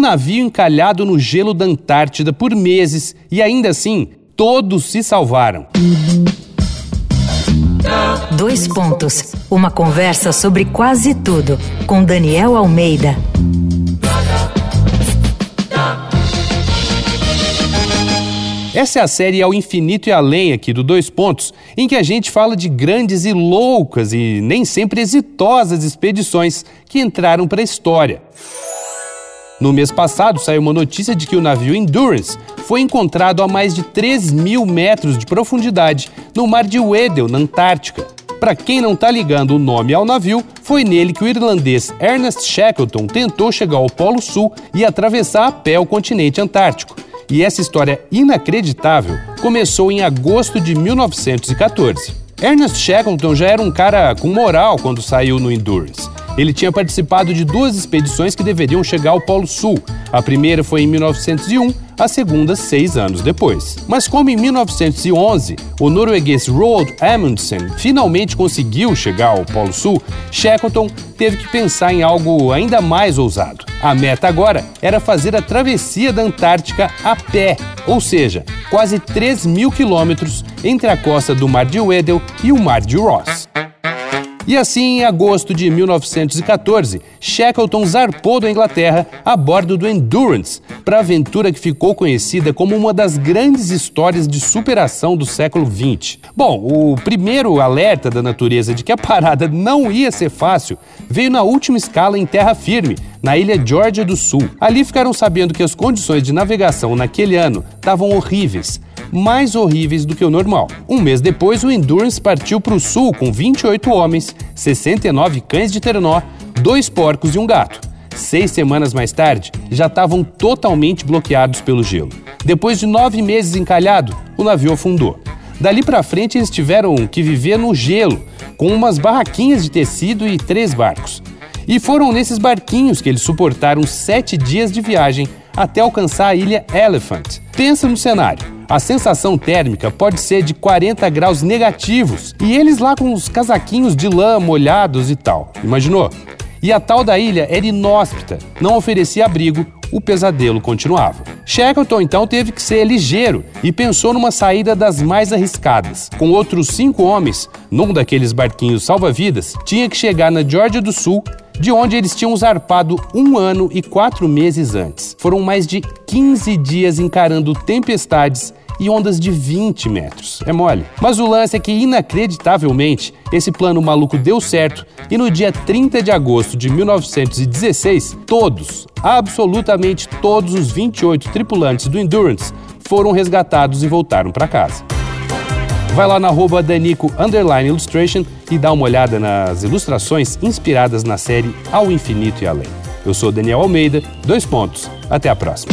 navio encalhado no gelo da Antártida por meses e ainda assim todos se salvaram. Dois pontos. Uma conversa sobre quase tudo com Daniel Almeida. Essa é a série Ao Infinito e Além aqui do Dois Pontos, em que a gente fala de grandes e loucas e nem sempre exitosas expedições que entraram para a história. No mês passado saiu uma notícia de que o navio Endurance foi encontrado a mais de 3 mil metros de profundidade no mar de Weddell, na Antártica. Para quem não está ligando o nome ao navio, foi nele que o irlandês Ernest Shackleton tentou chegar ao Polo Sul e atravessar a pé o continente antártico. E essa história inacreditável começou em agosto de 1914. Ernest Shackleton já era um cara com moral quando saiu no Endurance. Ele tinha participado de duas expedições que deveriam chegar ao Polo Sul. A primeira foi em 1901, a segunda seis anos depois. Mas como em 1911 o norueguês Roald Amundsen finalmente conseguiu chegar ao Polo Sul, Shackleton teve que pensar em algo ainda mais ousado. A meta agora era fazer a travessia da Antártica a pé, ou seja, quase 3 mil quilômetros entre a costa do Mar de Weddell e o Mar de Ross. E assim, em agosto de 1914, Shackleton zarpou da Inglaterra a bordo do Endurance para a aventura que ficou conhecida como uma das grandes histórias de superação do século XX. Bom, o primeiro alerta da natureza de que a parada não ia ser fácil veio na última escala em terra firme, na ilha Georgia do Sul. Ali ficaram sabendo que as condições de navegação naquele ano estavam horríveis mais horríveis do que o normal. Um mês depois, o Endurance partiu para o sul com 28 homens, 69 cães de Terenó, dois porcos e um gato. Seis semanas mais tarde, já estavam totalmente bloqueados pelo gelo. Depois de nove meses encalhado, o navio afundou. Dali para frente, eles tiveram que viver no gelo, com umas barraquinhas de tecido e três barcos. E foram nesses barquinhos que eles suportaram sete dias de viagem até alcançar a ilha Elephant. Pensa no cenário a sensação térmica pode ser de 40 graus negativos e eles lá com os casaquinhos de lã molhados e tal. Imaginou? E a tal da ilha era inóspita, não oferecia abrigo, o pesadelo continuava. Shackleton então teve que ser ligeiro e pensou numa saída das mais arriscadas. Com outros cinco homens, num daqueles barquinhos salva-vidas, tinha que chegar na Geórgia do Sul de onde eles tinham zarpado um ano e quatro meses antes. Foram mais de 15 dias encarando tempestades e ondas de 20 metros. É mole. Mas o lance é que, inacreditavelmente, esse plano maluco deu certo e no dia 30 de agosto de 1916, todos, absolutamente todos os 28 tripulantes do Endurance foram resgatados e voltaram para casa. Vai lá na arroba Danico Illustration e dá uma olhada nas ilustrações inspiradas na série Ao Infinito e Além. Eu sou Daniel Almeida, dois pontos. Até a próxima.